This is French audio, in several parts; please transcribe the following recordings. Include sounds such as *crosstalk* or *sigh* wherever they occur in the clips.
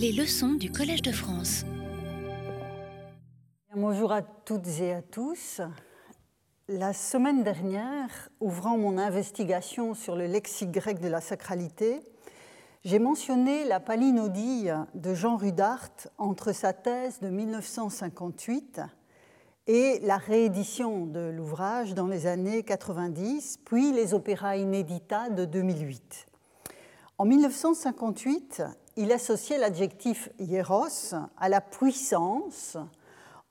Les leçons du Collège de France. Bonjour à toutes et à tous. La semaine dernière, ouvrant mon investigation sur le lexique grec de la sacralité, j'ai mentionné la palinodie de Jean Rudart entre sa thèse de 1958 et la réédition de l'ouvrage dans les années 90, puis les opéras inédita de 2008. En 1958, il associait l'adjectif hieros à la puissance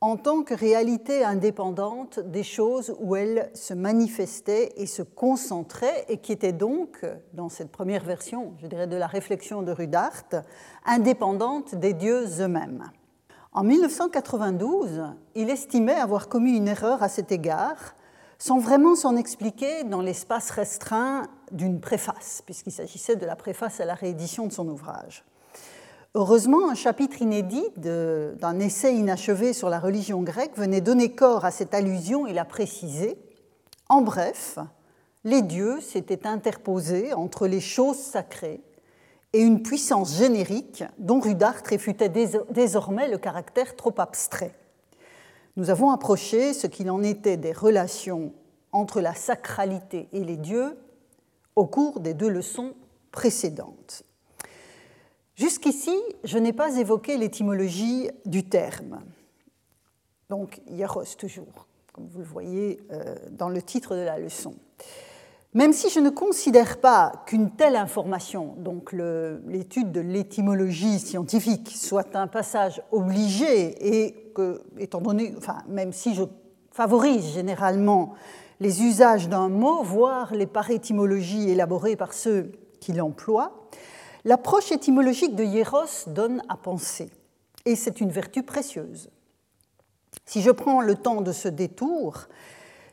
en tant que réalité indépendante des choses où elle se manifestait et se concentrait, et qui était donc, dans cette première version, je dirais, de la réflexion de Rudart, indépendante des dieux eux-mêmes. En 1992, il estimait avoir commis une erreur à cet égard, sans vraiment s'en expliquer dans l'espace restreint d'une préface, puisqu'il s'agissait de la préface à la réédition de son ouvrage. Heureusement, un chapitre inédit d'un essai inachevé sur la religion grecque venait donner corps à cette allusion et la préciser. En bref, les dieux s'étaient interposés entre les choses sacrées et une puissance générique dont Rudart réfutait désormais le caractère trop abstrait. Nous avons approché ce qu'il en était des relations entre la sacralité et les dieux au cours des deux leçons précédentes. Jusqu'ici, je n'ai pas évoqué l'étymologie du terme. Donc, hieros toujours, comme vous le voyez euh, dans le titre de la leçon. Même si je ne considère pas qu'une telle information, donc l'étude de l'étymologie scientifique, soit un passage obligé et que, étant donné, enfin, même si je favorise généralement les usages d'un mot, voire les parétymologies élaborées par ceux qui l'emploient, l'approche étymologique de Hieros donne à penser, et c'est une vertu précieuse. Si je prends le temps de ce détour,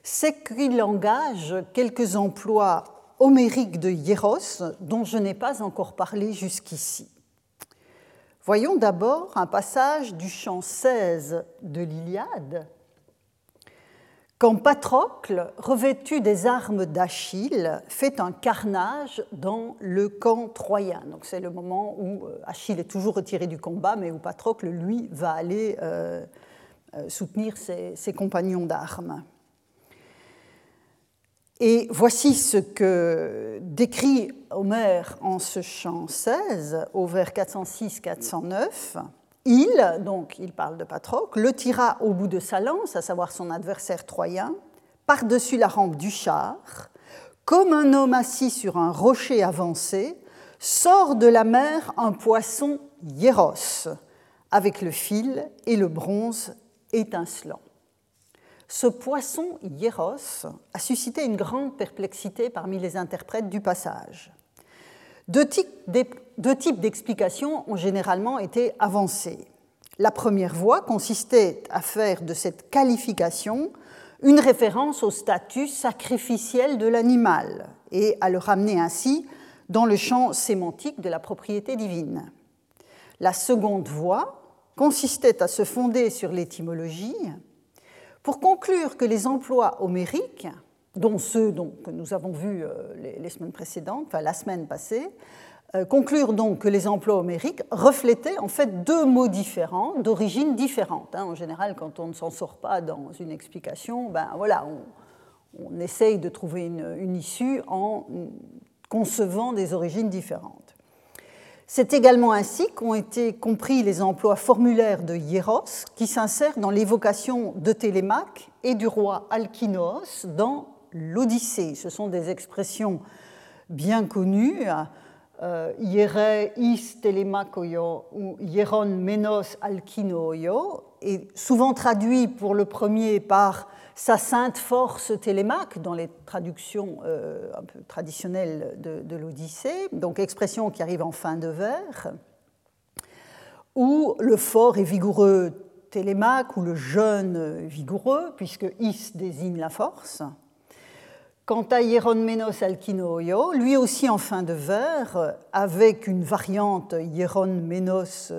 c'est qu'il engage quelques emplois homériques de Hieros dont je n'ai pas encore parlé jusqu'ici. Voyons d'abord un passage du chant 16 de l'Iliade, quand Patrocle, revêtu des armes d'Achille, fait un carnage dans le camp troyen. C'est le moment où euh, Achille est toujours retiré du combat, mais où Patrocle, lui, va aller euh, euh, soutenir ses compagnons d'armes. Et voici ce que décrit Homère en ce chant 16, au vers 406-409. Il, donc il parle de Patrocle, le tira au bout de sa lance, à savoir son adversaire troyen, par-dessus la rampe du char, comme un homme assis sur un rocher avancé, sort de la mer un poisson hieros, avec le fil et le bronze étincelant. Ce poisson hieros a suscité une grande perplexité parmi les interprètes du passage. Deux types d'explications ont généralement été avancées. La première voie consistait à faire de cette qualification une référence au statut sacrificiel de l'animal et à le ramener ainsi dans le champ sémantique de la propriété divine. La seconde voie consistait à se fonder sur l'étymologie pour conclure que les emplois homériques dont ceux que nous avons vus euh, les, semaines précédentes, enfin la semaine passée, euh, conclure donc que les emplois homériques reflétaient en fait deux mots différents, d'origine différente. Hein. En général, quand on ne s'en sort pas dans une explication, ben voilà, on, essaye de trouver une, une, issue en concevant des origines différentes. C'est également ainsi qu'ont été compris les emplois formulaires de Hieros, qui s'insèrent dans l'évocation de Télémaque et du roi Alkinoos dans l'Odyssée. Ce sont des expressions bien connues. Euh, Iere is telemakoyo ou hieron menos alkinoyo, et souvent traduit pour le premier par sa sainte force télémaque dans les traductions euh, un peu traditionnelles de, de l'Odyssée, donc expression qui arrive en fin de vers, ou le fort et vigoureux télémaque ou le jeune vigoureux, puisque is désigne la force. Quant à Hieronmenos alkinoio, lui aussi en fin de vers, avec une variante Hieronmenos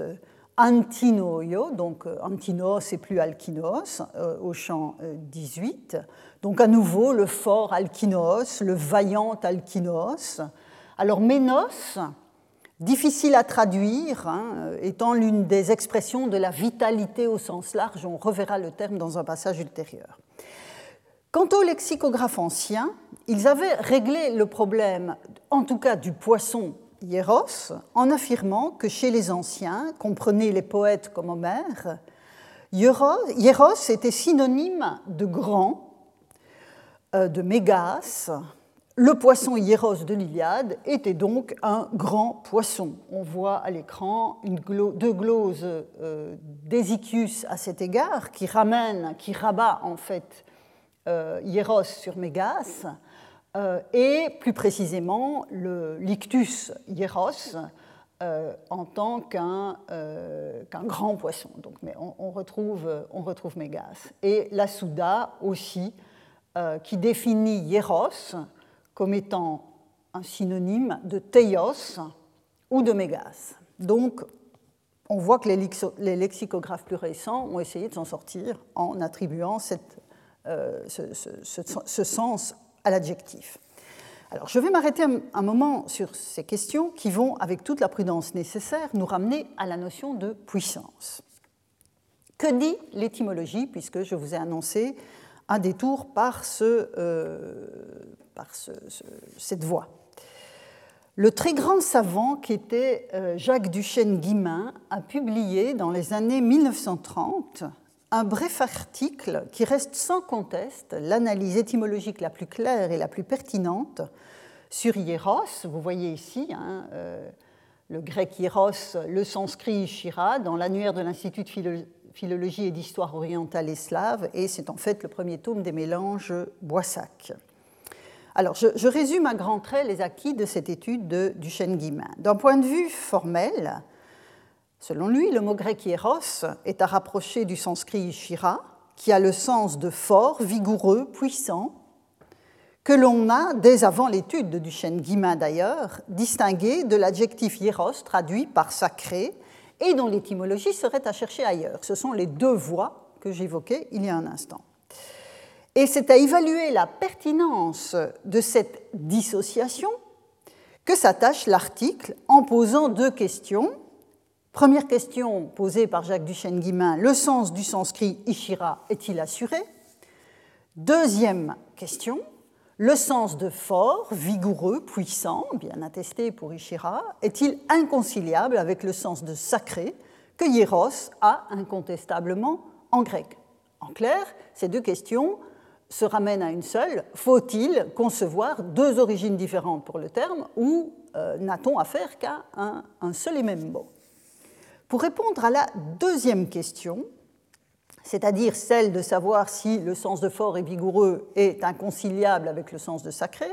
antinoio, donc antinos et plus alkinos, euh, au chant 18. Donc à nouveau le fort alkinos, le vaillant alkinos. Alors Ménos difficile à traduire, hein, étant l'une des expressions de la vitalité au sens large. On reverra le terme dans un passage ultérieur. Quant aux lexicographes anciens, ils avaient réglé le problème, en tout cas du poisson hieros, en affirmant que chez les anciens, comprenez les poètes comme Homère, hieros était synonyme de grand, euh, de mégas, le poisson hieros de l'Iliade était donc un grand poisson. On voit à l'écran deux gloses euh, à cet égard qui ramènent, qui rabat en fait hieros sur Mégas, euh, et plus précisément le lictus hieros euh, en tant qu'un grand poisson. Donc, mais on, retrouve, on retrouve Mégas. Et la Souda aussi, qui définit hieros comme étant un synonyme de teios ou de mégas. Donc, on voit que les lexicographes plus récents ont essayé de s'en sortir en attribuant euh, ce, sens à l'adjectif. Alors, je vais m'arrêter un, moment sur ces questions qui vont, avec toute la prudence nécessaire, nous ramener à la notion de puissance. Que dit l'étymologie, puisque je vous ai annoncé un détour par ce, euh, par cette voie? Le très grand savant qui était euh, Jacques Duchesne-Guimain a publié dans les années 1930 un bref article qui reste sans conteste l'analyse étymologique la plus claire et la plus pertinente sur hieros. Vous voyez ici hein, euh, le grec hieros, le sanskrit shira, dans l'annuaire de l'Institut de philologie et d'histoire orientale et slave, et c'est en fait le premier tome des mélanges Boissac. Alors, je, résume à grands traits les acquis de cette étude de Duchesne-Guimain. D'un point de vue formel, selon lui, le mot grec hieros est à rapprocher du sanskrit shira, qui a le sens de fort, vigoureux, puissant, que l'on a, dès avant l'étude de Duchesne-Guimain d'ailleurs, distingué de l'adjectif hieros traduit par sacré et dont l'étymologie serait à chercher ailleurs. Ce sont les deux voies que j'évoquais il y a un instant. Et c'est à évaluer la pertinence de cette dissociation que s'attache l'article en posant deux questions. Première question posée par Jacques Duchesne-Guimain, le sens du sanskrit Ishira est-il assuré? Deuxième question, le sens de fort, vigoureux, puissant, bien attesté pour Ishira, est-il inconciliable avec le sens de sacré que Hieros a incontestablement en grec? En clair, ces deux questions se ramène à une seule. Faut-il concevoir deux origines différentes pour le terme ou euh, n'a-t-on affaire qu'à un, un, seul et même mot? Pour répondre à la deuxième question, c'est-à-dire celle de savoir si le sens de fort et vigoureux est inconciliable avec le sens de sacré,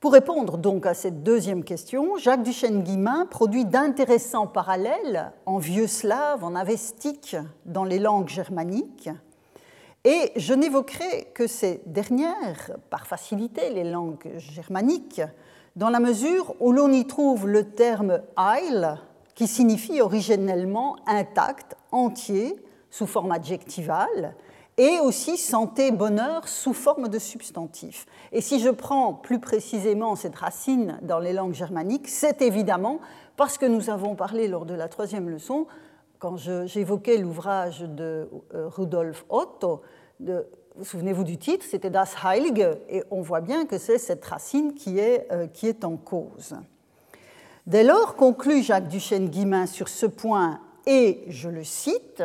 pour répondre donc à cette deuxième question, Jacques Duchesne-Guimain produit d'intéressants parallèles en vieux slave, en avestique, dans les langues germaniques, et je n'évoquerai que ces dernières, par facilité, les langues germaniques, dans la mesure où l'on y trouve le terme Heil, qui signifie originellement intact, entier, sous forme adjectivale, et aussi santé, bonheur sous forme de substantif. Et si je prends plus précisément cette racine dans les langues germaniques, c'est évidemment parce que nous avons parlé lors de la troisième leçon quand j'évoquais l'ouvrage de euh, Rudolf Otto, souvenez-vous du titre, c'était Das Heilige, et on voit bien que c'est cette racine qui est, euh, qui est en cause. Dès lors, conclut Jacques Duchesne-Guimain sur ce point, et je le cite,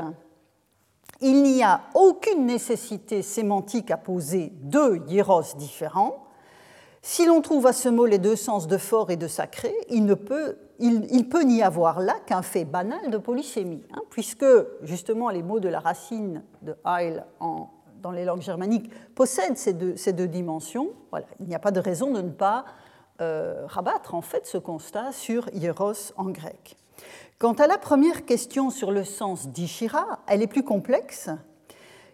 il n'y a aucune nécessité sémantique à poser deux hieros différents. Si l'on trouve à ce mot les deux sens de fort et de sacré, il ne peut il, n'y avoir là qu'un fait banal de polysémie, hein, puisque justement les mots de la racine de Heil dans les langues germaniques possèdent ces deux, dimensions. Il n'y a pas de raison de ne pas rabattre en fait ce constat sur hieros en grec. Quant à la première question sur le sens d'Ishira, elle est plus complexe,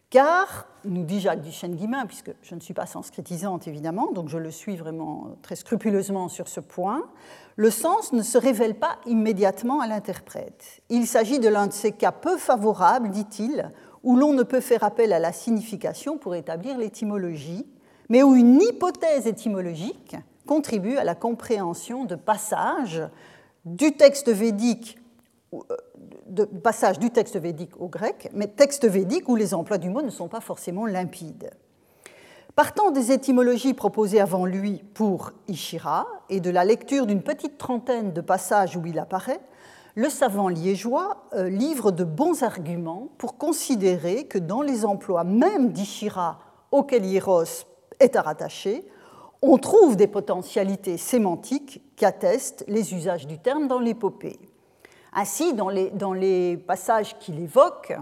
car, nous dit Jacques Duchesne-Guimain, puisque je ne suis pas sanskritisante évidemment, donc je le suis vraiment très scrupuleusement sur ce point, le sens ne se révèle pas immédiatement à l'interprète. Il s'agit de l'un de ces cas peu favorables, dit-il, où l'on ne peut faire appel à la signification pour établir l'étymologie, mais où une hypothèse étymologique contribue à la compréhension de passages du texte védique, euh, passage du texte védique au grec, mais texte védique où les emplois du mot ne sont pas forcément limpides. Partant des étymologies proposées avant lui pour Ishira et de la lecture d'une petite trentaine de passages où il apparaît, le savant liégeois euh, livre de bons arguments pour considérer que dans les emplois même d'Ishira auxquels Hieros est à rattacher, on trouve des potentialités sémantiques qui attestent les usages du terme dans l'épopée. Ainsi, dans les, dans les passages qu'il évoque,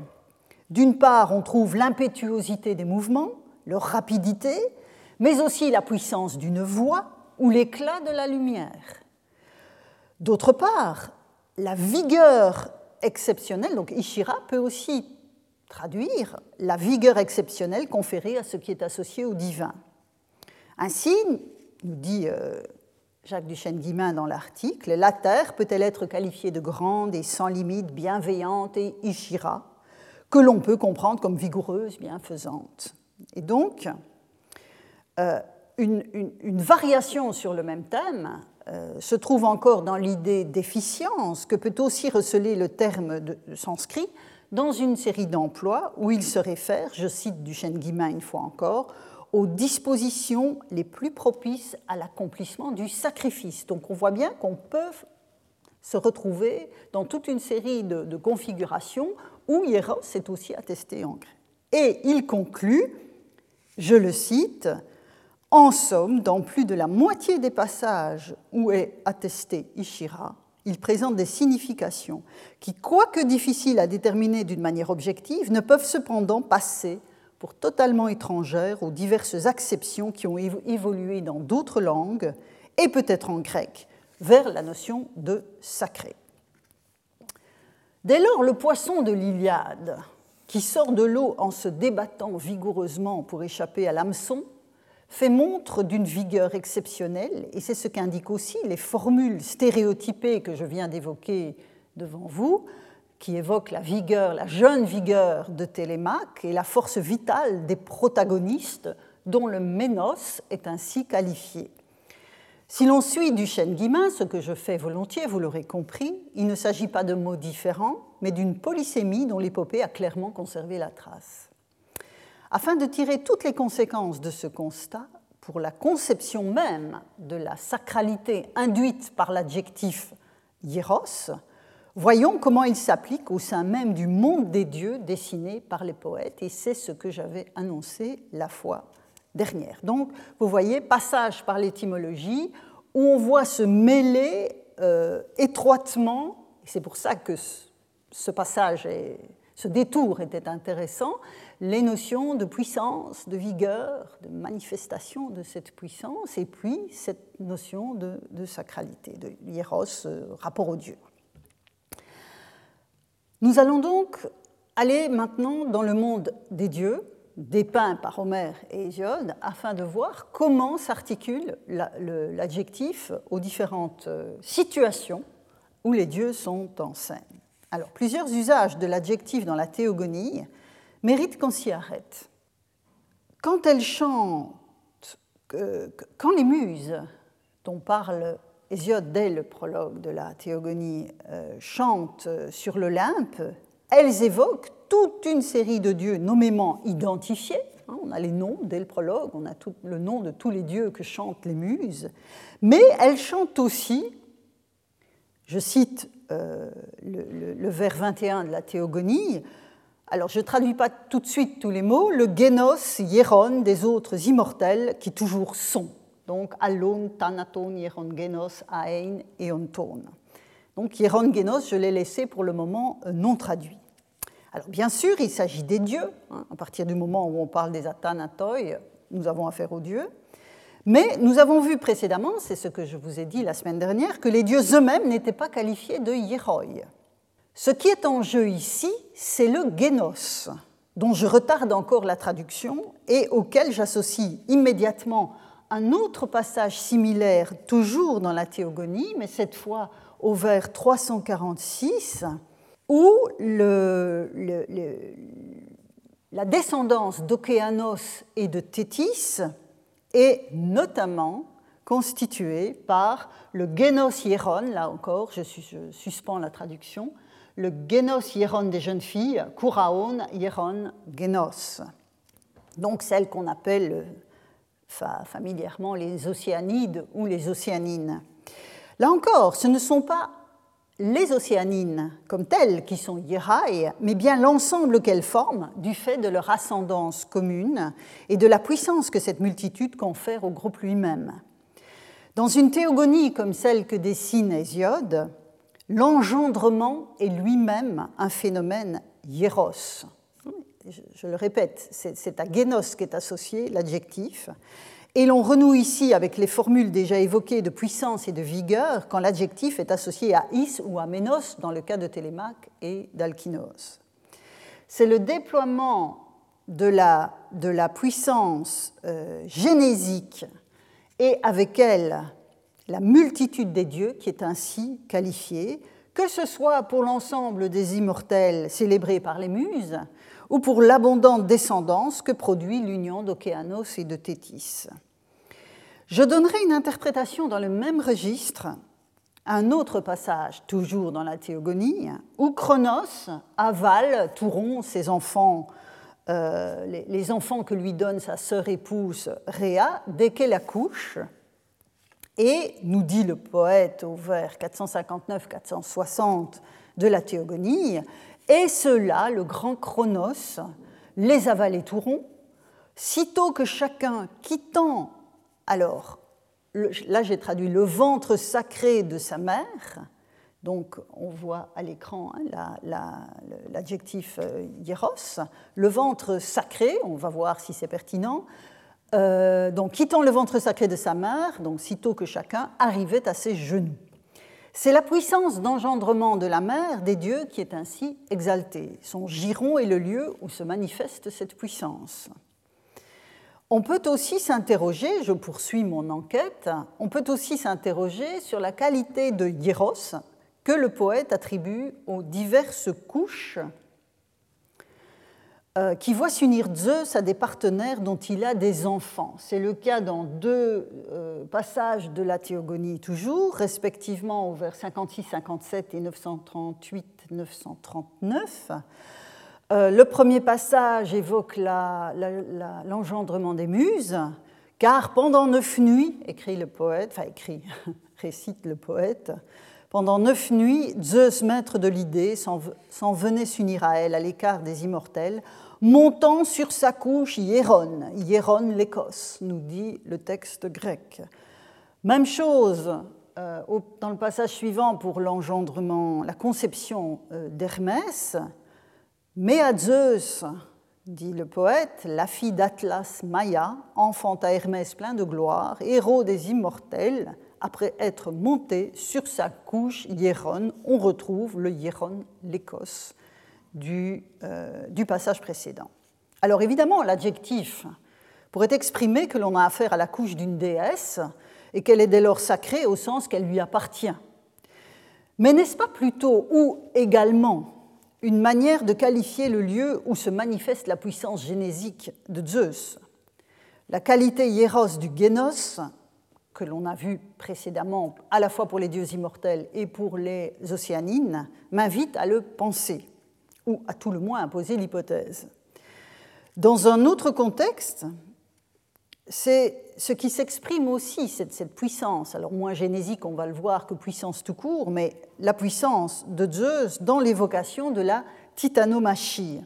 d'une part, on trouve l'impétuosité des mouvements, leur rapidité, mais aussi la puissance d'une voix ou l'éclat de la lumière. D'autre part, la vigueur exceptionnelle, donc Ishira peut aussi traduire la vigueur exceptionnelle conférée à ce qui est associé au divin. Ainsi, nous dit euh, Jacques Duchesne-Guimain dans l'article, la Terre peut-elle être qualifiée de grande et sans limite, bienveillante et Ishira, que l'on peut comprendre comme vigoureuse, bienfaisante? Et donc, euh, une, variation sur le même thème euh, se trouve encore dans l'idée d'efficience que peut aussi receler le terme de, sanskrit dans une série d'emplois où il se réfère, je cite Duchesne Guimain une fois encore, aux dispositions les plus propices à l'accomplissement du sacrifice. Donc on voit bien qu'on peut se retrouver dans toute une série de, configurations où Hieros est aussi attesté en grec. Et il conclut, je le cite, en somme, dans plus de la moitié des passages où est attesté Ishira, il présente des significations qui, quoique difficiles à déterminer d'une manière objective, ne peuvent cependant passer pour totalement étrangères aux diverses acceptions qui ont évolué dans d'autres langues, et peut-être en grec, vers la notion de sacré. Dès lors, le poisson de l'Iliade, qui sort de l'eau en se débattant vigoureusement pour échapper à l'hameçon, fait montre d'une vigueur exceptionnelle, et c'est ce qu'indiquent aussi les formules stéréotypées que je viens d'évoquer devant vous, qui évoquent la vigueur, la jeune vigueur de Télémaque et la force vitale des protagonistes dont le ménos est ainsi qualifié. Si l'on suit Duchesne Guimain, ce que je fais volontiers, vous l'aurez compris, il ne s'agit pas de mots différents, mais d'une polysémie dont l'épopée a clairement conservé la trace. Afin de tirer toutes les conséquences de ce constat, pour la conception même de la sacralité induite par l'adjectif hieros, voyons comment il s'applique au sein même du monde des dieux dessiné par les poètes, et c'est ce que j'avais annoncé la fois dernière. Donc, vous voyez, passage par l'étymologie, où on voit se mêler euh, étroitement, et c'est pour ça que ce passage, et ce détour était intéressant, les notions de puissance, de vigueur, de manifestation de cette puissance, et puis cette notion de, sacralité, de hieros, euh, rapport au Dieu. Nous allons donc aller maintenant dans le monde des dieux, dépeint par Homère et Hésiode, afin de voir comment s'articule l'adjectif aux différentes euh, situations où les dieux sont en scène. Alors, plusieurs usages de l'adjectif dans la théogonie méritent qu'on s'y arrête. Quand elles chantent, quand les muses dont parle Hésiode dès le prologue de la théogonie euh, chantent sur l'Olympe, elles évoquent toute une série de dieux nommément identifiés. Hein, on a les noms dès le prologue, on a le nom de tous les dieux que chantent les muses, mais elles chantent aussi, je cite euh, le, vers 21 de la Théogonie, alors je ne traduis pas tout de suite tous les mots, le génos, hieron des autres immortels qui toujours sont. Donc allon, thanaton, hieron, génos, aein et onton. Donc hieron, génos, je l'ai laissé pour le moment euh, non traduit. Alors bien sûr, il s'agit des dieux. Hein. À partir du moment où on parle des athanatoi, nous avons affaire aux dieux. Mais nous avons vu précédemment, c'est ce que je vous ai dit la semaine dernière, que les dieux eux-mêmes n'étaient pas qualifiés de hieroi. Ce qui est en jeu ici, c'est le génos, dont je retarde encore la traduction et auquel j'associe immédiatement un autre passage similaire, toujours dans la Théogonie, mais cette fois au vers 346, où la descendance d'Océanos et de Thétis est notamment constitué par le génos hieron, là encore, je, suspends la traduction, le génos hieron des jeunes filles, kuraon hieron genos. Donc celles qu'on appelle familièrement les océanides ou les océanines. Là encore, ce ne sont pas les océanines comme telles qui sont hieraï, mais bien l'ensemble qu'elles forment du fait de leur ascendance commune et de la puissance que cette multitude confère au groupe lui-même. Dans une théogonie comme celle que dessine Hésiode, l'engendrement est lui-même un phénomène hieros. Je, le répète, c'est à génos qu'est associé l'adjectif, et l'on renoue ici avec les formules déjà évoquées de puissance et de vigueur quand l'adjectif est associé à is ou à ménos dans le cas de Télémaque et d'Alkinos. C'est le déploiement de la, puissance euh, génésique et avec elle la multitude des dieux qui est ainsi qualifiée, que ce soit pour l'ensemble des immortels célébrés par les muses ou pour l'abondante descendance que produit l'union d'Océanos et de Thétis. Je donnerai une interprétation dans le même registre, un autre passage, toujours dans la Théogonie, où Cronos avale Touron, ses enfants, euh, les, enfants que lui donne sa sœur épouse Réa, dès qu'elle accouche. Et, nous dit le poète au vers 459-460 de la Théogonie, et cela, le grand Cronos, les avalait Touron, sitôt que chacun, quittant alors, là j'ai traduit le ventre sacré de sa mère. Donc on voit à l'écran hein, l'adjectif euh, hieros, le ventre sacré, on va voir si c'est pertinent. Euh, donc quittant le ventre sacré de sa mère, donc sitôt que chacun arrivait à ses genoux. C'est la puissance d'engendrement de la mère des dieux qui est ainsi exaltée. Son giron est le lieu où se manifeste cette puissance. On peut aussi s'interroger, je poursuis mon enquête, on peut aussi s'interroger sur la qualité de hieros que le poète attribue aux diverses couches euh, qui voient s'unir Zeus à des partenaires dont il a des enfants. C'est le cas dans deux euh, passages de la Théogonie toujours, respectivement au vers 56-57 et 938-939. Euh, le premier passage évoque l'engendrement des muses, car pendant neuf nuits, écrit le poète, enfin écrit, *laughs* récite le poète, pendant neuf nuits, Zeus, maître de l'idée, s'en venait s'unir à elle, à l'écart des immortels, montant sur sa couche Hieron, Hieron l'Écosse, nous dit le texte grec. Même chose euh, dans le passage suivant pour l'engendrement, la conception euh, d'Hermès, mais à Zeus, dit le poète, la fille d'Atlas, Maya, enfanta Hermès plein de gloire, héros des immortels, après être monté sur sa couche Hieron, on retrouve le Hieron, l'Écosse, du, euh, du passage précédent. Alors évidemment, l'adjectif pourrait exprimer que l'on a affaire à la couche d'une déesse et qu'elle est dès lors sacrée au sens qu'elle lui appartient. Mais n'est-ce pas plutôt ou également une manière de qualifier le lieu où se manifeste la puissance génésique de Zeus? La qualité hieros du génos, que l'on a vu précédemment à la fois pour les dieux immortels et pour les océanines, m'invite à le penser, ou à tout le moins à poser l'hypothèse. Dans un autre contexte, c'est ce qui s'exprime aussi, cette, puissance, alors moins génésique, on va le voir, que puissance tout court, mais la puissance de Zeus dans l'évocation de la titanomachie.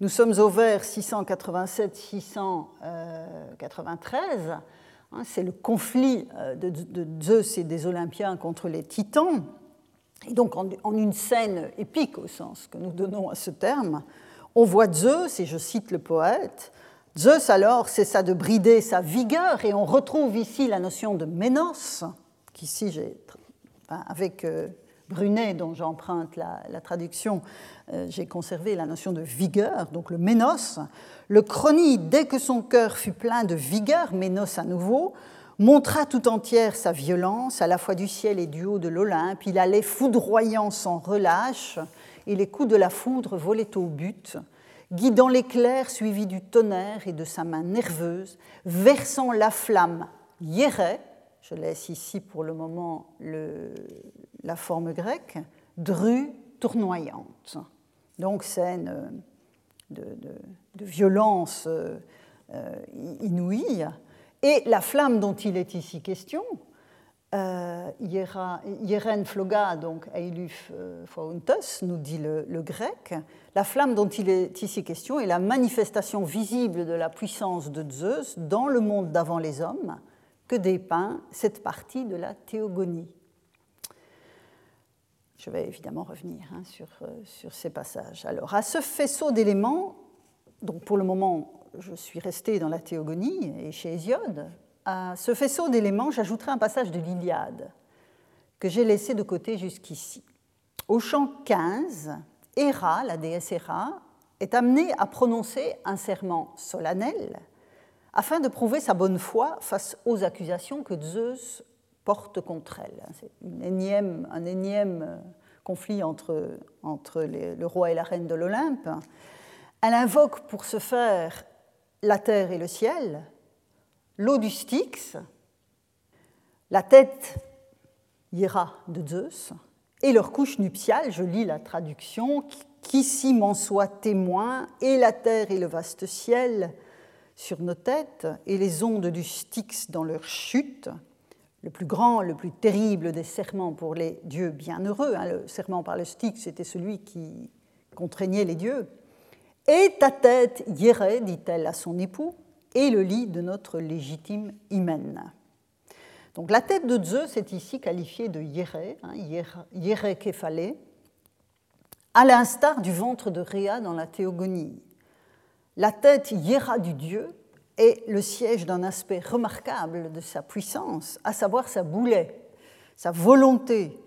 Nous sommes au vers 687-693, hein, c'est le conflit euh, de, Zeus et des Olympiens contre les titans, et donc en, une scène épique au sens que nous donnons à ce terme, on voit Zeus, et je cite le poète, Zeus alors cessa de brider sa vigueur et on retrouve ici la notion de ménos, qu'ici j'ai, avec euh, Brunet dont j'emprunte la, traduction, euh, j'ai conservé la notion de vigueur, donc le ménos. Le chrony, dès que son cœur fut plein de vigueur, ménos à nouveau, montra tout entière sa violence, à la fois du ciel et du haut de l'Olympe. Il allait foudroyant sans relâche, et les coups de la foudre volaient au but guidant l'éclair suivi du tonnerre et de sa main nerveuse, versant la flamme hiéret, je laisse ici pour le moment la forme grecque, dru tournoyante. Donc scène de, violence euh, inouïe. Et la flamme dont il est ici question, euh, Yeren Floga, donc Eiluf euh, Fauntos, nous dit le, le, grec, la flamme dont il est ici question est la manifestation visible de la puissance de Zeus dans le monde d'avant les hommes, que dépeint cette partie de la théogonie. Je vais évidemment revenir hein, sur, euh, sur, ces passages. Alors, à ce faisceau d'éléments, donc pour le moment, je suis resté dans la théogonie et chez Hésiode, à ce faisceau d'éléments, j'ajouterai un passage de l'Iliade que j'ai laissé de côté jusqu'ici. Au chant 15, Héra, la déesse Héra, est amenée à prononcer un serment solennel afin de prouver sa bonne foi face aux accusations que Zeus porte contre elle. C'est un énième euh, conflit entre, entre le roi et la reine de l'Olympe. Elle invoque pour ce faire la terre et le ciel, l'eau du Styx, la tête Hiera de Zeus, et leur couche nuptiale, je lis la traduction, qu'ici m'en soit témoin, et la terre et le vaste ciel, sur nos têtes et les ondes du Styx dans leur chute, le plus grand, le plus terrible des serments pour les dieux bienheureux. Hein, le serment par le Styx, c'était celui qui contraignait les dieux. Et ta tête, Yéré, dit-elle à son époux, est le lit de notre légitime hymen. Donc la tête de Zeus est ici qualifiée de Yéré, hein, Yéré képhalé, à l'instar du ventre de Réa dans la théogonie. La tête hiéra du dieu est le siège d'un aspect remarquable de sa puissance, à savoir sa boulet, sa volonté,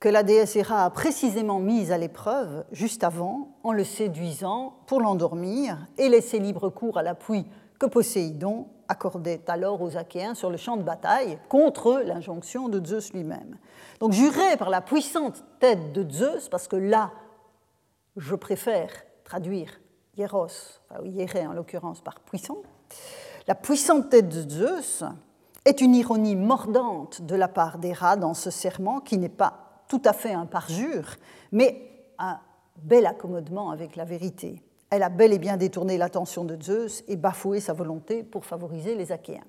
que la déesse Héra a précisément mise à l'épreuve juste avant en le séduisant pour l'endormir et laisser libre cours à l'appui que Poséidon accordait alors aux Achéens sur le champ de bataille contre l'injonction de Zeus lui-même. Donc juré par la puissante tête de Zeus, parce que là, je préfère traduire Hieros, enfin, Hieré en l'occurrence par puissant, la puissante tête de Zeus est une ironie mordante de la part d'Héra dans ce serment qui n'est pas tout à fait un parjure, mais un bel accommodement avec la vérité. Elle a bel et bien détourné l'attention de Zeus et bafoué sa volonté pour favoriser les Achéens.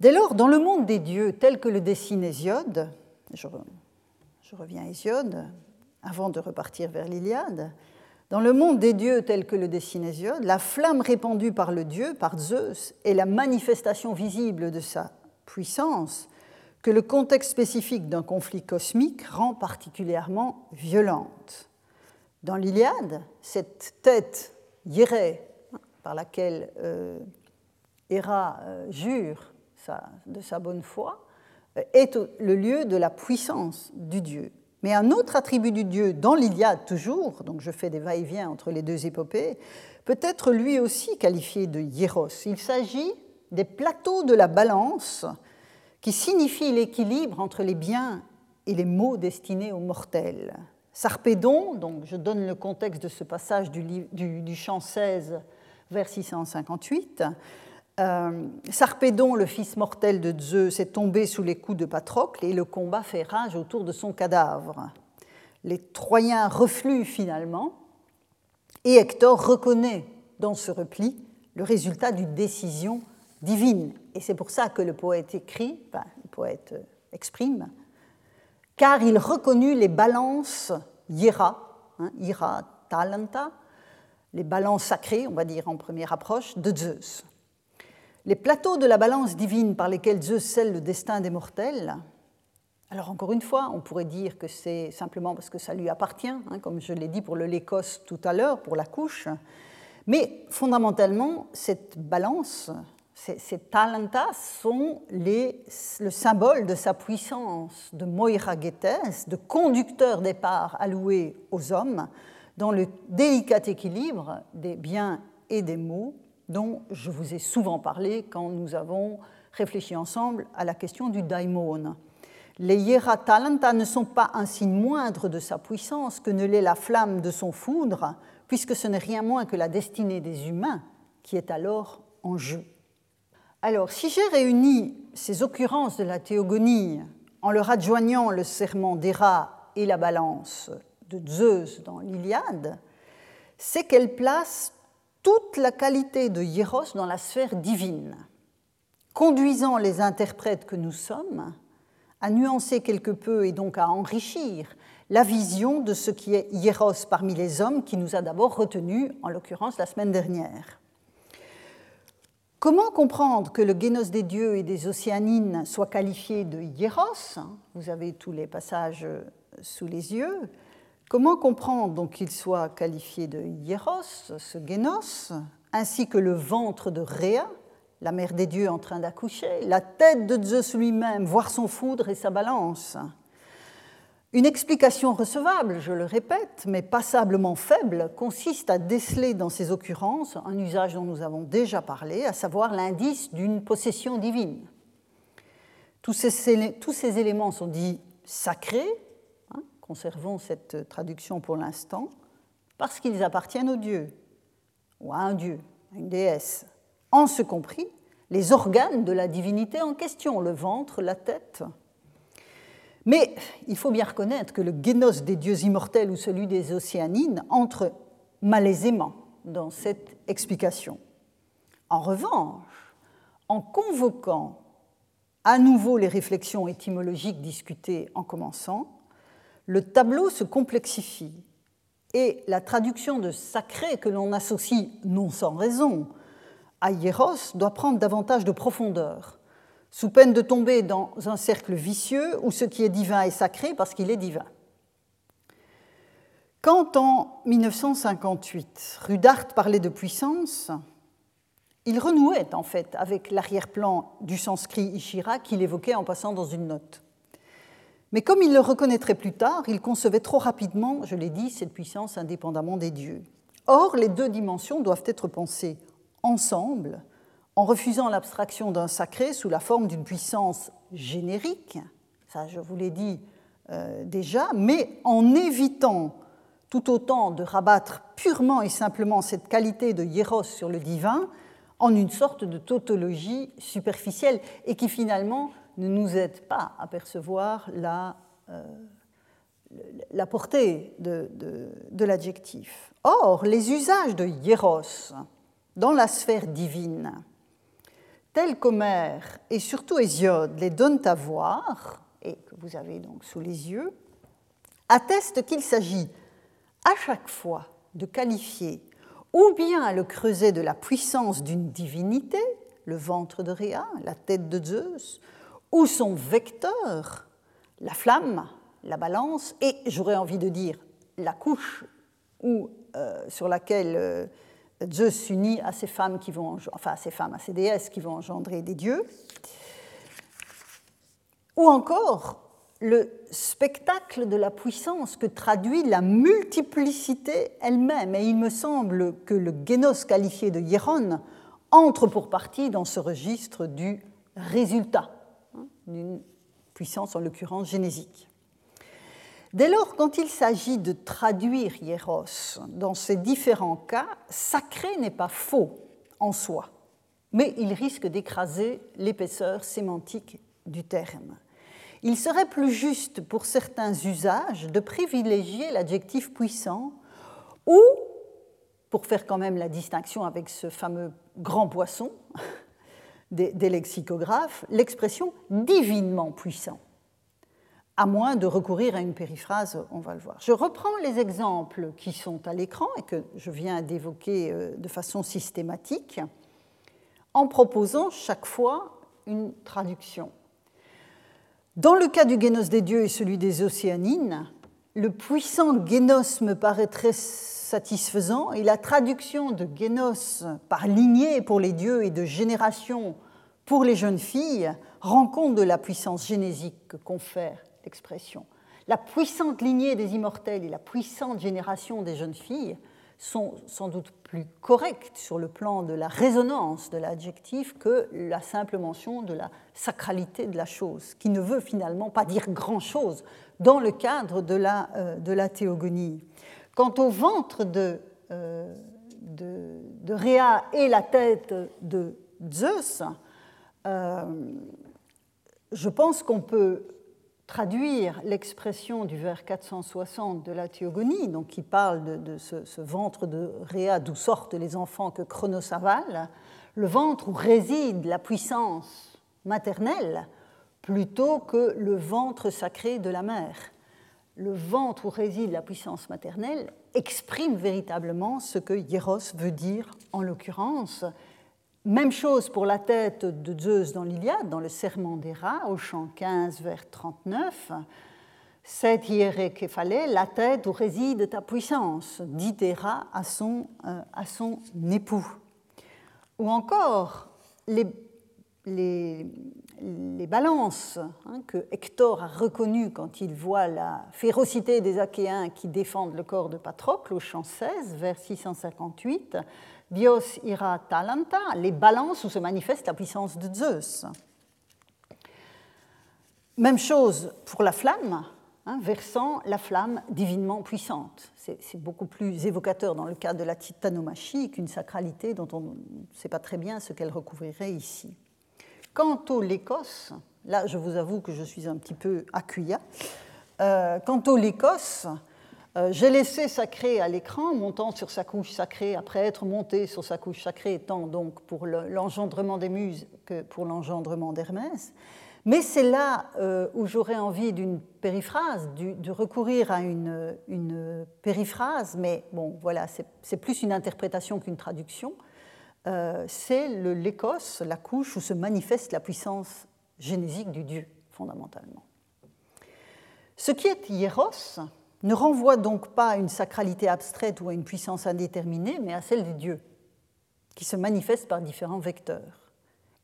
Dès lors, dans le monde des dieux tel que le dessine Hésiode, je, reviens à Hésiode avant de repartir vers l'Iliade, dans le monde des dieux tel que le dessine Hésiode, la flamme répandue par le dieu, par Zeus, est la manifestation visible de sa puissance que le contexte spécifique d'un conflit cosmique rend particulièrement violente. Dans l'Iliade, cette tête Yéré, par laquelle euh, Héra euh, jure de sa bonne foi, euh, est le lieu de la puissance du dieu. Mais un autre attribut du dieu, dans l'Iliade toujours, donc je fais des va-et-vient entre les deux épopées, peut être lui aussi qualifié de hieros. Il s'agit des plateaux de la balance qui signifient l'équilibre entre les biens et les maux destinés aux mortels. Sarpédon, donc je donne le contexte de ce passage du, du chant 16 vers 658, euh, Sarpédon, le fils mortel de Zeus, est tombé sous les coups de Patrocle et le combat fait rage autour de son cadavre. Les Troyens refluent finalement et Hector reconnaît dans ce repli le résultat d'une décision divine. Et c'est pour ça que le poète écrit, enfin, le poète exprime, car il reconnut les balances Ira, hein, Ira Talenta, les balances sacrées, on va dire en première approche, de Zeus. Les plateaux de la balance divine par lesquels Zeus scelle le destin des mortels, alors encore une fois, on pourrait dire que c'est simplement parce que ça lui appartient, hein, comme je l'ai dit pour le Lécos tout à l'heure, pour la couche, mais fondamentalement, cette balance, ces, talentas sont le symbole de sa puissance de moira de conducteur des parts allouées aux hommes, dans le délicat équilibre des biens et des maux dont je vous ai souvent parlé quand nous avons réfléchi ensemble à la question du daimon. Les hiera talenta ne sont pas un signe moindre de sa puissance que ne l'est la flamme de son foudre, puisque ce n'est rien moins que la destinée des humains qui est alors en jeu. Alors, si j'ai réuni ces occurrences de la théogonie en leur adjoignant le serment d'Héra et la balance de Zeus dans l'Iliade, c'est qu'elle place toute la qualité de Hieros dans la sphère divine, conduisant les interprètes que nous sommes à nuancer quelque peu et donc à enrichir la vision de ce qui est Hieros parmi les hommes qui nous a d'abord retenus, en l'occurrence la semaine dernière. Comment comprendre que le génos des dieux et des océanines soit qualifié de hieros Vous avez tous les passages sous les yeux. Comment comprendre donc qu'il soit qualifié de hieros, ce génos, ainsi que le ventre de Rhea, la mère des dieux en train d'accoucher, la tête de Zeus lui-même, voire son foudre et sa balance? Une explication recevable, je le répète, mais passablement faible, consiste à déceler dans ces occurrences un usage dont nous avons déjà parlé, à savoir l'indice d'une possession divine. Tous ces, éléments sont dits sacrés, hein, conservons cette traduction pour l'instant, parce qu'ils appartiennent au Dieu, ou à un Dieu, à une déesse, en ce compris les organes de la divinité en question, le ventre, la tête, mais il faut bien reconnaître que le génos des dieux immortels ou celui des océanines entrent malaisément dans cette explication. En revanche, en convoquant à nouveau les réflexions étymologiques discutées en commençant, le tableau se complexifie et la traduction de sacré que l'on associe non sans raison à hieros doit prendre davantage de profondeur sous peine de tomber dans un cercle vicieux où ce qui est divin est sacré parce qu'il est divin. Quand en 1958, Rudart parlait de puissance, il renouait en fait avec l'arrière-plan du sanskrit Ishira qu'il évoquait en passant dans une note. Mais comme il le reconnaîtrait plus tard, il concevait trop rapidement, je l'ai dit, cette puissance indépendamment des dieux. Or, les deux dimensions doivent être pensées ensemble en refusant l'abstraction d'un sacré sous la forme d'une puissance générique, ça je vous l'ai dit euh, déjà, mais en évitant tout autant de rabattre purement et simplement cette qualité de hieros sur le divin en une sorte de tautologie superficielle et qui finalement ne nous aide pas à percevoir la, euh, portée de, de l'adjectif. Or, les usages de hieros dans la sphère divine tels qu'Homère et surtout Hésiode les donnent à voir, et que vous avez donc sous les yeux, attestent qu'il s'agit à chaque fois de qualifier ou bien le creuset de la puissance d'une divinité, le ventre de Rhea, la tête de Zeus, ou son vecteur, la flamme, la balance, et j'aurais envie de dire la couche ou, euh, sur laquelle euh, Zeus s'unit à ces femmes qui vont, enfin à ces femmes, à ces déesses qui vont engendrer des dieux. Ou encore le spectacle de la puissance que traduit la multiplicité elle-même. Et il me semble que le génos qualifié de hieron entre pour partie dans ce registre du résultat hein, d'une puissance en l'occurrence génésique. Dès lors, quand il s'agit de traduire hieros dans ces différents cas, sacré n'est pas faux en soi, mais il risque d'écraser l'épaisseur sémantique du terme. Il serait plus juste pour certains usages de privilégier l'adjectif puissant ou, pour faire quand même la distinction avec ce fameux grand poisson *laughs* des, lexicographes, l'expression divinement puissant à moins de recourir à une périphrase, on va le voir. Je reprends les exemples qui sont à l'écran et que je viens d'évoquer euh, de façon systématique en proposant chaque fois une traduction. Dans le cas du génos des dieux et celui des océanines, le puissant génos me paraît très satisfaisant et la traduction de génos par lignée pour les dieux et de génération pour les jeunes filles rend compte de la puissance génésique que confère l'expression. La puissante lignée des immortels et la puissante génération des jeunes filles sont sans doute plus correctes sur le plan de la résonance de l'adjectif que la simple mention de la sacralité de la chose, qui ne veut finalement pas dire grand-chose dans le cadre de la, euh, de la théogonie. Quant au ventre de, euh, de, Réa et la tête de Zeus, euh, je pense qu'on peut traduire l'expression du vers 460 de la Théogonie, donc qui parle de, ce, ventre de Réa d'où sortent les enfants que Chronos avale, le ventre où réside la puissance maternelle, plutôt que le ventre sacré de la mère. Le ventre où réside la puissance maternelle exprime véritablement ce que Hieros veut dire en l'occurrence, même chose pour la tête de Zeus dans l'Iliade, dans le Serment des rats, au chant 15, vers 39. Cette hiéré fallait la tête où réside ta puissance, dit Héra à son, euh, à son époux. Ou encore les, les, les balances hein, que Hector a reconnues quand il voit la férocité des Achéens qui défendent le corps de Patrocle, au chant 16, vers 658 Dios ira talanta, les balances où se manifeste la puissance de Zeus. Même chose pour la flamme, hein, versant la flamme divinement puissante. C'est beaucoup plus évocateur dans le cas de la titanomachie qu'une sacralité dont on ne sait pas très bien ce qu'elle recouvrirait ici. Quant au lécos, là je vous avoue que je suis un petit peu accuya. Euh, quant au lécos, euh, j'ai laissé sacré à l'écran, montant sur sa couche sacrée, après être monté sur sa couche sacrée, tant donc pour l'engendrement des muses que pour l'engendrement d'Hermès. Mais c'est là euh, où j'aurais envie d'une périphrase, de recourir à une, périphrase, mais bon, voilà, c'est plus une interprétation qu'une traduction. Euh, c'est le l'écos, la couche où se manifeste la puissance génésique du Dieu, fondamentalement. Ce qui est hieros, ne renvoie donc pas à une sacralité abstraite ou à une puissance indéterminée, mais à celle des dieux, qui se manifestent par différents vecteurs.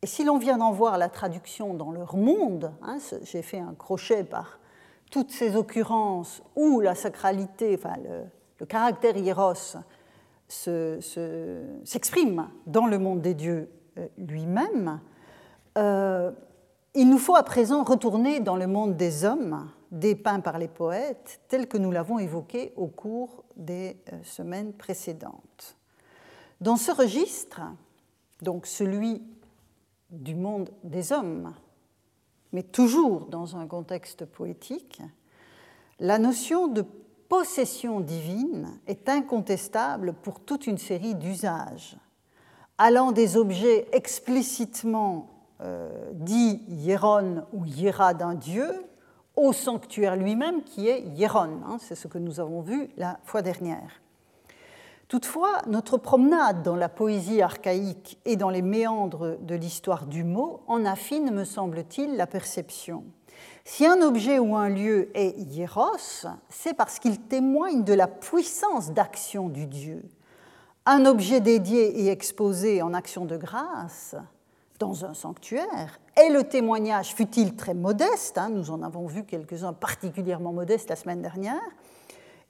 Et si l'on vient d'en voir la traduction dans leur monde, hein, j'ai fait un crochet par toutes ces occurrences où la sacralité, enfin le, caractère hieros s'exprime dans le monde des dieux euh, lui-même, euh, il nous faut à présent retourner dans le monde des hommes dépeint par les poètes, tel que nous l'avons évoqué au cours des euh, semaines précédentes. Dans ce registre, donc celui du monde des hommes, mais toujours dans un contexte poétique, la notion de possession divine est incontestable pour toute une série d'usages, allant des objets explicitement euh, dits hieron ou hiera d'un dieu, au sanctuaire lui-même qui est Hieron. Hein, c'est ce que nous avons vu la fois dernière. Toutefois, notre promenade dans la poésie archaïque et dans les méandres de l'histoire du mot en affine, me semble-t-il, la perception. Si un objet ou un lieu est hieros, c'est parce qu'il témoigne de la puissance d'action du Dieu. Un objet dédié et exposé en action de grâce dans un sanctuaire est le témoignage, fut-il très modeste, hein, nous en avons vu quelques-uns particulièrement modestes la semaine dernière,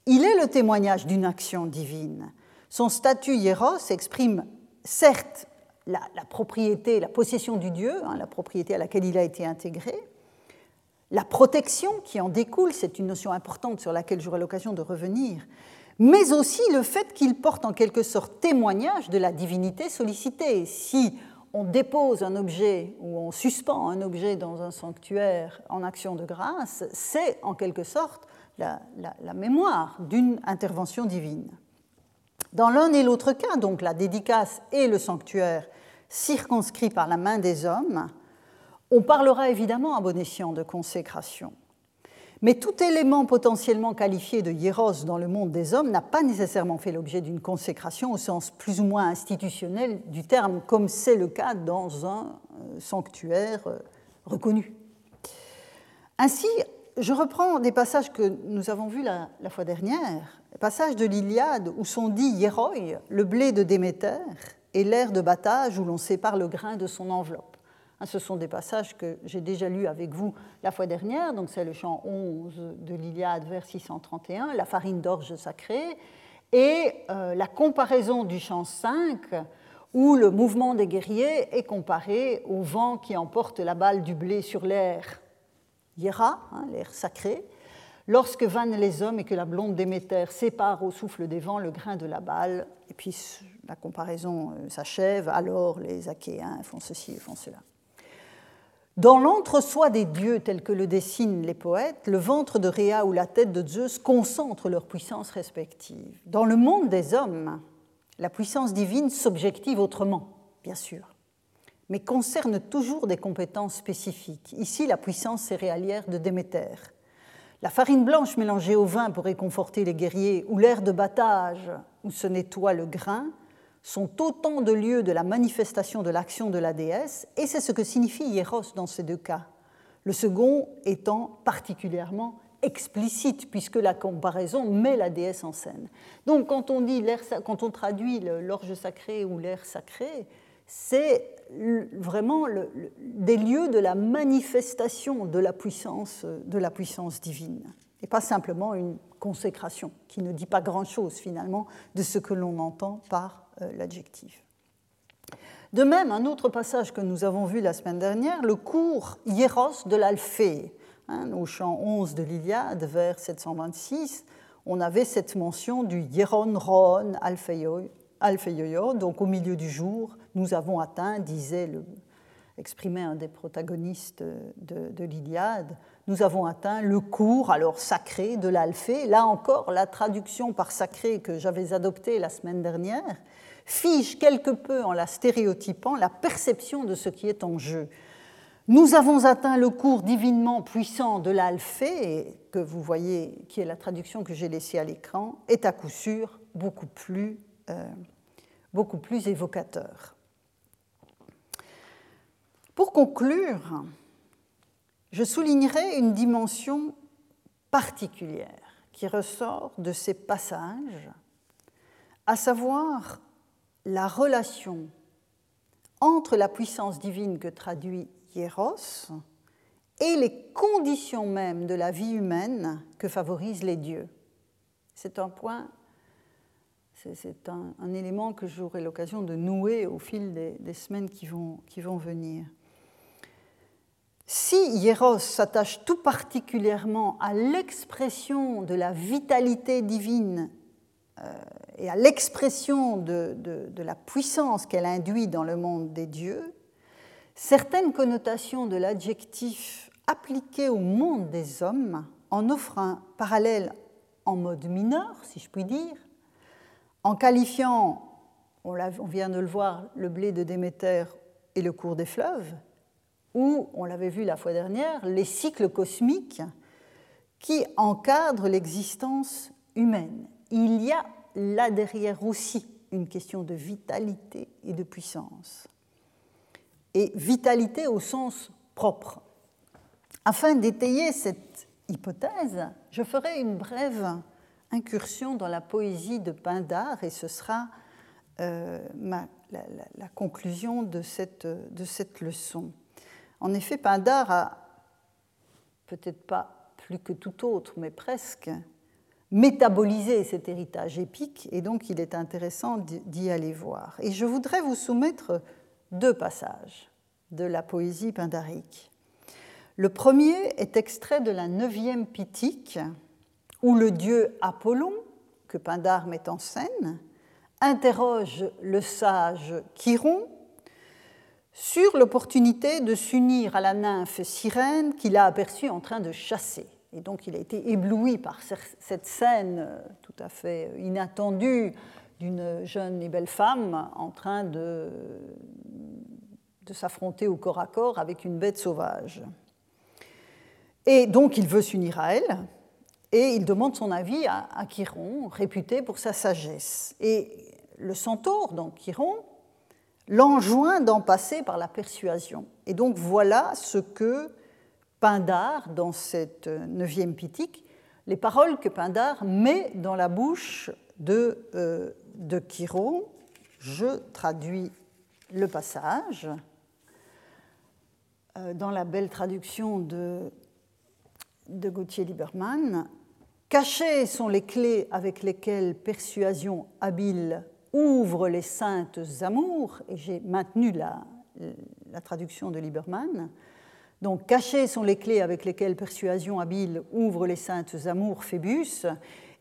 il est le témoignage d'une action divine. Son statut hieros exprime certes la, propriété, la possession du Dieu, hein, la propriété à laquelle il a été intégré, la protection qui en découle, c'est une notion importante sur laquelle j'aurai l'occasion de revenir, mais aussi le fait qu'il porte en quelque sorte témoignage de la divinité sollicitée. Si on dépose un objet ou on suspend un objet dans un sanctuaire en action de grâce, c'est en quelque sorte la, mémoire d'une intervention divine. Dans l'un et l'autre cas, donc la dédicace et le sanctuaire circonscrits par la main des hommes, on parlera évidemment à bon escient de consécration. Mais tout élément potentiellement qualifié de hieros dans le monde des hommes n'a pas nécessairement fait l'objet d'une consécration au sens plus ou moins institutionnel du terme, comme c'est le cas dans un euh, sanctuaire euh, reconnu. Ainsi, je reprends des passages que nous avons vus la, fois dernière, passages de l'Iliade où sont dits hieroi, le blé de Déméter, et l'air de battage où l'on sépare le grain de son enveloppe. Hein, ce sont des passages que j'ai déjà lus avec vous la fois dernière, donc c'est le chant 11 de l'Iliade vers 631, la farine d'orge sacrée, et euh, la comparaison du chant 5, où le mouvement des guerriers est comparé au vent qui emporte la balle du blé sur l'air Yera, hein, l'air sacré, lorsque vannent les hommes et que la blonde Déméter sépare au souffle des vents le grain de la balle, et puis la comparaison euh, s'achève, alors les Achéens font ceci et font cela. Dans l'entre-soi des dieux tel que le dessinent les poètes, le ventre de Rhea ou la tête de Zeus concentrent leurs puissances respectives. Dans le monde des hommes, la puissance divine s'objective autrement, bien sûr, mais concerne toujours des compétences spécifiques. Ici, la puissance céréalière de Déméter. La farine blanche mélangée au vin pour réconforter les guerriers, ou l'air de battage où se nettoie le grain, sont autant de lieux de la manifestation de l'action de la déesse, et c'est ce que signifie hieros dans ces deux cas, le second étant particulièrement explicite, puisque la comparaison met la déesse en scène. Donc quand on, dit quand on traduit l'orge sacré ou l'air sacré, c'est vraiment des lieux de la manifestation de la puissance, de la puissance divine, et pas simplement une consécration qui ne dit pas grand-chose finalement de ce que l'on entend par l'adjectif. De même, un autre passage que nous avons vu la semaine dernière, le cours hieros de l'Alphée, hein, au chant 11 de l'Iliade, vers 726, on avait cette mention du hieron ron alphéioio, donc au milieu du jour, nous avons atteint, disait le, exprimait un des protagonistes de, de l'Iliade, nous avons atteint le cours alors sacré de l'alphée. Là encore, la traduction par sacré que j'avais adoptée la semaine dernière fige quelque peu en la stéréotypant la perception de ce qui est en jeu. Nous avons atteint le cours divinement puissant de l'alphée, que vous voyez, qui est la traduction que j'ai laissée à l'écran, est à coup sûr beaucoup plus, euh, beaucoup plus évocateur. Pour conclure, je soulignerai une dimension particulière qui ressort de ces passages, à savoir la relation entre la puissance divine que traduit Hieros et les conditions mêmes de la vie humaine que favorisent les dieux. C'est un point, c'est un, élément que j'aurai l'occasion de nouer au fil des, semaines qui vont, qui vont venir. Si Hieros s'attache tout particulièrement à l'expression de la vitalité divine et à l'expression de, la puissance qu'elle induit dans le monde des dieux, certaines connotations de l'adjectif appliqué au monde des hommes en offrent un parallèle en mode mineur, si je puis dire, en qualifiant, on, vient de le voir, le blé de Déméter et le cours des fleuves, ou, on l'avait vu la fois dernière, les cycles cosmiques qui encadrent l'existence humaine. Il y a là derrière aussi une question de vitalité et de puissance. Et vitalité au sens propre. Afin d'étayer cette hypothèse, je ferai une brève incursion dans la poésie de Pindar et ce sera euh, la, conclusion de cette, de cette leçon. En effet, Pindar a, peut-être pas plus que tout autre, mais presque, métaboliser cet héritage épique, et donc il est intéressant d'y aller voir. Et je voudrais vous soumettre deux passages de la poésie pindarique. Le premier est extrait de la neuvième Pitique, où le dieu Apollon, que Pindare met en scène, interroge le sage Chiron sur l'opportunité de s'unir à la nymphe sirène qu'il a aperçue en train de chasser. Et donc il a été ébloui par cette scène euh, tout à fait inattendue d'une jeune et belle femme en train de, de s'affronter au corps à corps avec une bête sauvage. Et donc il veut s'unir à elle et il demande son avis à, à Chiron, réputé pour sa sagesse. Et le centaure, donc Chiron, l'enjoint d'en passer par la persuasion. Et donc voilà ce que Pindar, dans cette neuvième pitique, les paroles que Pindar met dans la bouche de, euh, de Chiron. Je traduis le passage euh, dans la belle traduction de, de Gauthier Lieberman. Cachées sont les clés avec lesquelles persuasion habile ouvre les saintes amours, et j'ai maintenu la, la traduction de Lieberman. Donc, cachées sont les clés avec lesquelles persuasion habile ouvre les saintes amours Phébus.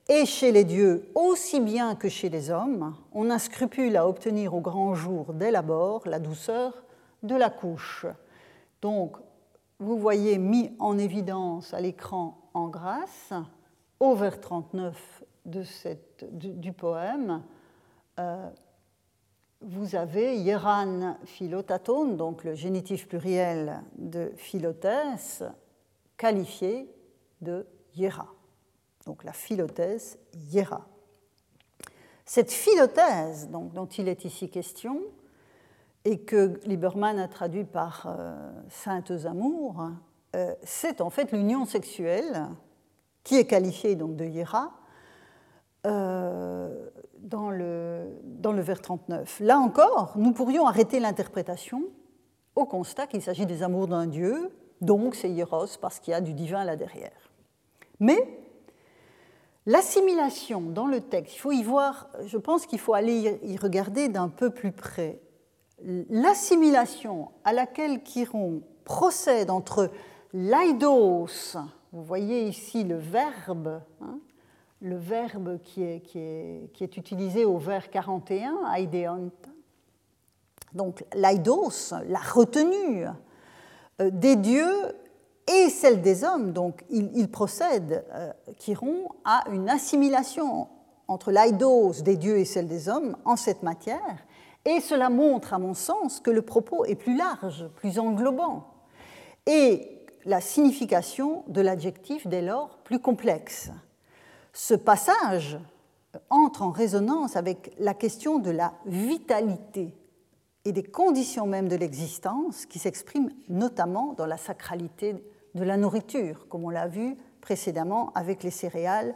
Et chez les dieux, aussi bien que chez les hommes, on a scrupule à obtenir au grand jour dès l'abord la douceur de la couche. Donc, vous voyez mis en évidence à l'écran en grâce, au vers 39 de cette, du, poème, euh, vous avez hieran philotaton, donc le génitif pluriel de philotès, qualifié de hiera. Donc la philothèse hiera. Cette philothèse donc, dont il est ici question, et que Lieberman a traduit par euh, saintes amours, euh, c'est en fait l'union sexuelle qui est qualifiée donc de hiera euh, dans, le, dans le vers 39. Là encore, nous pourrions arrêter l'interprétation au constat qu'il s'agit des amours d'un dieu, donc c'est hieros parce qu'il y a du divin là derrière. Mais l'assimilation dans le texte, il faut y voir, je pense qu'il faut aller y regarder d'un peu plus près. L'assimilation à laquelle Chiron procède entre l'aidos, vous voyez ici le verbe, hein, le verbe qui est, utilisé au vers 41, aideont. Donc l'aidos, la retenue euh, des dieux et celle des hommes. Donc il, procède, euh, Chiron, à une assimilation entre l'aidos des dieux et celle des hommes en cette matière. Et cela montre, à mon sens, que le propos est plus large, plus englobant. Et la signification de l'adjectif, dès lors, plus complexe. Ce passage entre en résonance avec la question de la vitalité et des conditions même de l'existence qui s'expriment notamment dans la sacralité de la nourriture, comme on l'a vu précédemment avec les céréales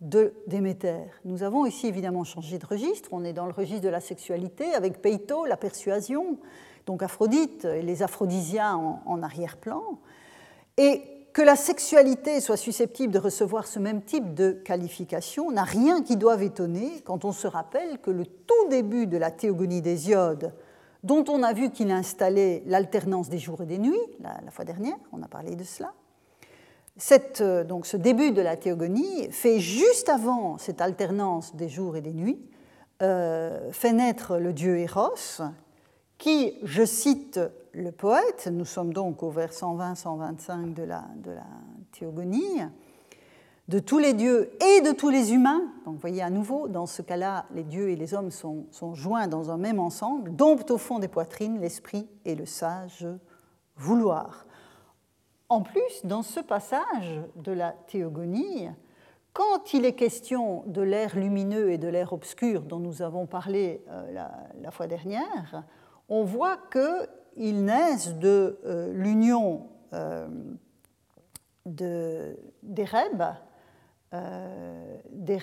de Déméter. Nous avons ici évidemment changé de registre, on est dans le registre de la sexualité avec Peito, la persuasion, donc Aphrodite et les aphrodisiens en, en arrière-plan, et que la sexualité soit susceptible de recevoir ce même type de qualification n'a rien qui doive étonner quand on se rappelle que le tout début de la théogonie d'Hésiode dont on a vu qu'il installait l'alternance des jours et des nuits, la, fois dernière, on a parlé de cela. Euh, donc ce début de la théogonie fait juste avant cette alternance des jours et des nuits, euh, fait naître le dieu Eros, qui, je cite le poète, nous sommes donc au vers 120-125 de la, théogonie, de tous les dieux et de tous les humains. Donc vous voyez à nouveau, dans ce cas-là, les dieux et les hommes sont, joints dans un même ensemble, domptent au fond des poitrines l'esprit et le sage vouloir. En plus, dans ce passage de la théogonie, quand il est question de l'air lumineux et de l'air obscur dont nous avons parlé euh, la, fois dernière, on voit qu'ils naissent de euh, l'union euh, des rêves euh, des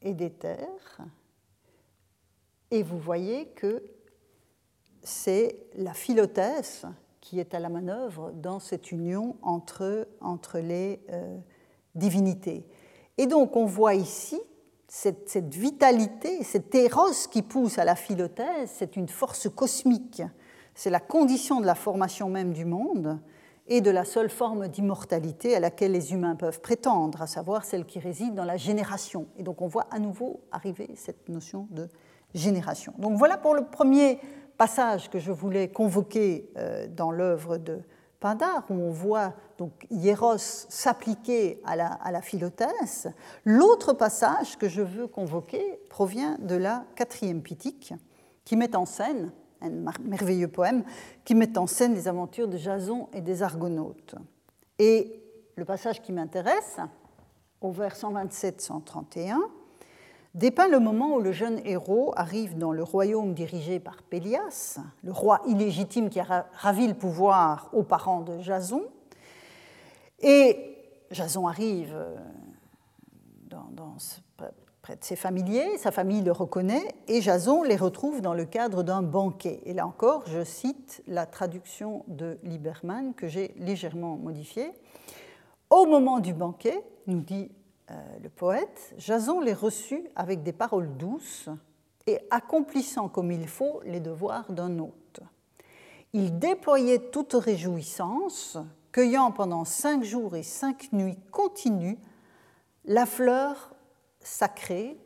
et des terres. Et vous voyez que c'est la philothèse qui est à la manœuvre dans cette union entre, les divinités. Et donc on voit ici cette, cette, vitalité, cet éros qui pousse à la philothèse, c'est une force cosmique, c'est la condition de la formation même du monde, et de la seule forme d'immortalité à laquelle les humains peuvent prétendre, à savoir celle qui réside dans la génération. Et donc on voit à nouveau arriver cette notion de génération. Donc voilà pour le premier passage que je voulais convoquer euh, dans l'œuvre de Où on voit donc Hieros s'appliquer à la, à. L'autre passage que je veux convoquer provient de la quatrième Pitique, qui met en scène un merveilleux poème qui met en scène les aventures de Jason et des Argonautes. Et le passage qui m'intéresse, au vers 127-131, dépeint le moment où le jeune héros arrive dans le royaume dirigé par Pélias, le roi illégitime qui a ravi le pouvoir aux parents de Jason. Et Jason arrive euh, près de ses familiers, sa famille le reconnaît, et Jason les retrouve dans le cadre d'un banquet. Et là encore, je cite la traduction de Lieberman que j'ai légèrement modifiée. Au moment du banquet, nous dit le poète, Jason les reçut avec des paroles douces et accomplissant comme il faut les devoirs d'un hôte. Il déployait toute réjouissance, cueillant pendant cinq jours et cinq nuits continues la fleur sacré,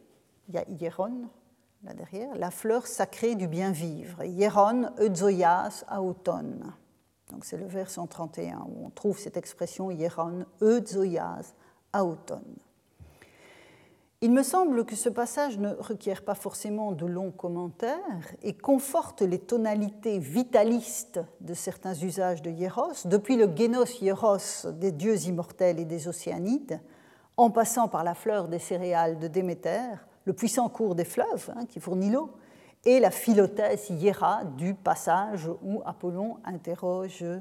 il y a hieron, là derrière, la fleur sacrée du bien vivre, Hieron Euzoias automne. Donc c'est le vers 131 où on trouve cette expression Hieron Euzoias automne. Il me semble que ce passage ne requiert pas forcément de longs commentaires et conforte les tonalités vitalistes de certains usages de hieros, depuis le génos hieros des dieux immortels et des océanides, en passant par la fleur des céréales de Déméter, le puissant cours des fleuves hein, qui fournit l'eau, et la philothèse hiera du passage où Apollon interroge, euh,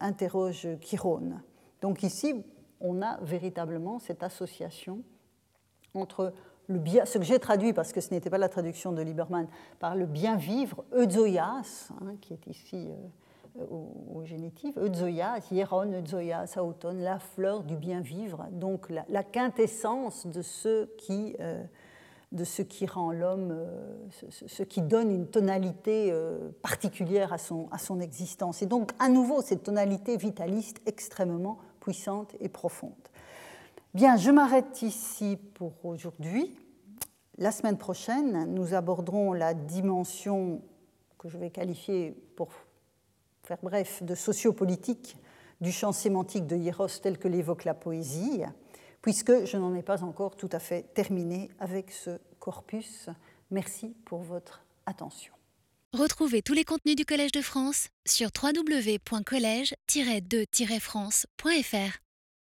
interroge Chirone. Donc ici, on a véritablement cette association entre ce que j'ai traduit, parce que ce n'était pas la traduction de Lieberman, par le bien vivre, euzoias, hein, qui est ici euh, au, génitif, euzoias, hieron, euzoias, automne, la fleur du bien vivre, donc la, quintessence de ce qui, euh, de ce qui rend l'homme, euh, ce, qui donne une tonalité particulière à son, à son existence. Et donc, à nouveau, cette tonalité vitaliste extrêmement puissante et profonde. Bien, je m'arrête ici pour aujourd'hui. La semaine prochaine, nous aborderons la dimension que je vais qualifier, pour faire bref, de sociopolitique du champ sémantique de Hieros tel que l'évoque la poésie, puisque je n'en ai pas encore tout à fait terminé avec ce corpus. Merci pour votre attention. Retrouvez tous les contenus du Collège de France sur www.colège-2-france.fr.